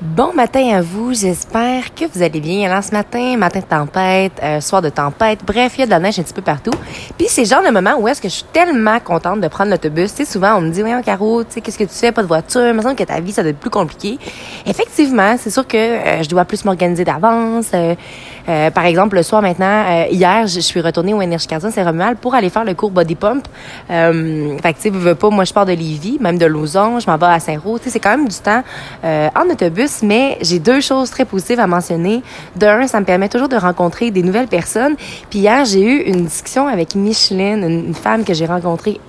Bon matin à vous, j'espère que vous allez bien. Alors ce matin, matin de tempête, euh, soir de tempête, bref, il y a de la neige un petit peu partout. Puis c'est le genre de moment où est-ce que je suis tellement contente de prendre l'autobus. Tu sais, souvent on me dit, voyons Caro, tu sais, qu'est-ce que tu fais, pas de voiture, il me semble que ta vie, ça doit être plus compliqué. Effectivement, c'est sûr que euh, je dois plus m'organiser d'avance. Euh, par exemple, le soir maintenant, hier, je suis retournée au Énergie Cardion c'est Romuald pour aller faire le cours Body Pump. fait que tu sais, veux pas, moi je pars de Lévis, même de Lausanne, je m'en vais à Saint-Roch. Tu sais, c'est quand même du temps en autobus mais j'ai deux choses très positives à mentionner. D'un, ça me permet toujours de rencontrer des nouvelles personnes. Puis hier, j'ai eu une discussion avec Micheline, une femme que j'ai rencontrée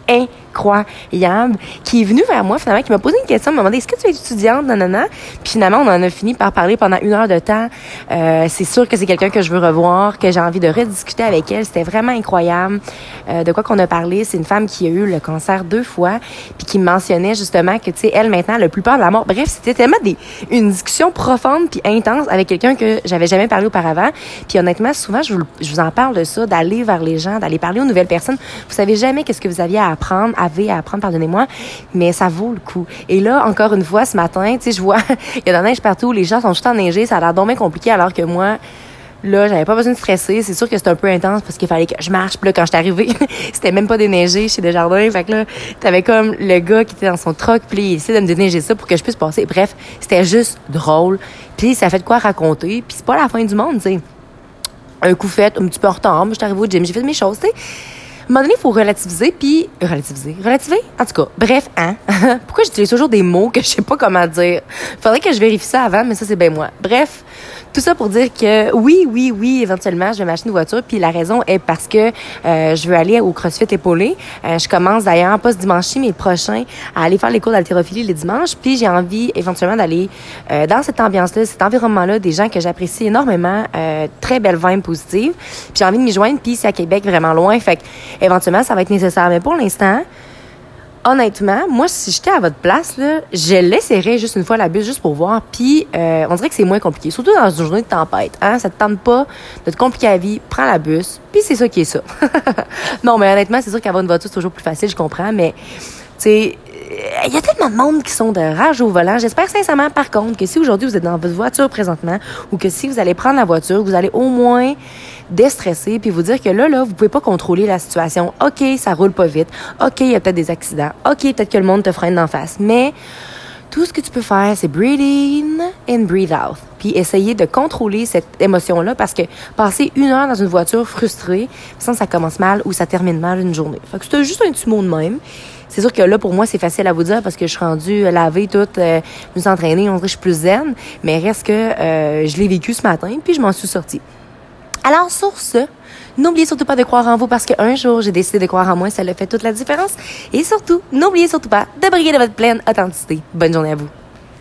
qui est venue vers moi finalement, qui m'a posé une question, m'a demandé est-ce que tu es étudiante, nanana? Puis finalement, on en a fini par parler pendant une heure de temps. Euh, c'est sûr que c'est quelqu'un que je veux revoir, que j'ai envie de rediscuter avec elle. C'était vraiment incroyable. Euh, de quoi qu'on a parlé, c'est une femme qui a eu le cancer deux fois, puis qui mentionnait justement que tu sais, elle maintenant, le plus peur de la mort. Bref, c'était tellement des une discussion profonde puis intense avec quelqu'un que j'avais jamais parlé auparavant. Puis honnêtement, souvent, je vous, je vous en parle de ça, d'aller vers les gens, d'aller parler aux nouvelles personnes. Vous savez jamais qu'est-ce que vous aviez à apprendre, à apprendre, pardonnez-moi, mais ça vaut le coup. Et là, encore une fois, ce matin, tu sais, je vois, il y a de la neige partout, les gens sont juste enneigés, ça a l'air donc compliqué alors que moi, Là, j'avais pas besoin de stresser. C'est sûr que c'était un peu intense parce qu'il fallait que je marche. Puis là, quand je suis arrivée, c'était même pas déneigé chez Desjardins. Fait que là, t'avais comme le gars qui était dans son truck, puis il essayait de me déneiger ça pour que je puisse passer. Bref, c'était juste drôle. Puis ça fait de quoi raconter. Puis c'est pas la fin du monde, tu sais. Un coup fait, un petit peu en retard. Moi, je suis arrivée au gym, j'ai fait mes choses, tu sais. Un moment donné, il faut relativiser, puis... Relativiser? Relativer? En tout cas, bref, hein? Pourquoi j'utilise toujours des mots que je sais pas comment dire? Faudrait que je vérifie ça avant, mais ça, c'est bien moi. Bref, tout ça pour dire que oui, oui, oui, éventuellement, je vais m'acheter une voiture. Puis la raison est parce que euh, je veux aller au CrossFit épaulé. Euh, je commence d'ailleurs pas ce dimanche-ci, mais prochain, à aller faire les cours d'haltérophilie les dimanches. Puis j'ai envie éventuellement d'aller euh, dans cette ambiance-là, cet environnement-là, des gens que j'apprécie énormément, très belle vibe positive. Puis j'ai envie de m'y joindre. Puis c'est à Québec, vraiment loin. Fait que éventuellement, ça va être nécessaire. Mais pour l'instant, honnêtement, moi, si j'étais à votre place, là, je laisserais juste une fois la bus juste pour voir. Puis, euh, on dirait que c'est moins compliqué. Surtout dans une journée de tempête. Hein? Ça te tente pas de te compliquer la vie. Prends la bus. Puis, c'est ça qui est ça. non, mais honnêtement, c'est sûr qu'avoir une voiture, c'est toujours plus facile, je comprends. Mais, tu sais, il y a tellement de monde qui sont de rage au volant. J'espère sincèrement, par contre, que si aujourd'hui vous êtes dans votre voiture présentement ou que si vous allez prendre la voiture, vous allez au moins déstresser puis vous dire que là, là, vous pouvez pas contrôler la situation. OK, ça roule pas vite. OK, il y a peut-être des accidents. OK, peut-être que le monde te freine d'en face. Mais tout ce que tu peux faire, c'est breathe in and breathe out. Puis essayer de contrôler cette émotion-là parce que passer une heure dans une voiture frustrée, ça, ça commence mal ou ça termine mal une journée. Fait que c'est juste un petit mot de même. C'est sûr que là, pour moi, c'est facile à vous dire parce que je suis rendue lavée toute, euh, entraînée, on dirait que je suis plus zen. Mais reste que euh, je l'ai vécu ce matin, puis je m'en suis sortie. Alors, sur ce, n'oubliez surtout pas de croire en vous parce qu'un jour, j'ai décidé de croire en moi, ça a fait toute la différence. Et surtout, n'oubliez surtout pas de briller de votre pleine authenticité. Bonne journée à vous.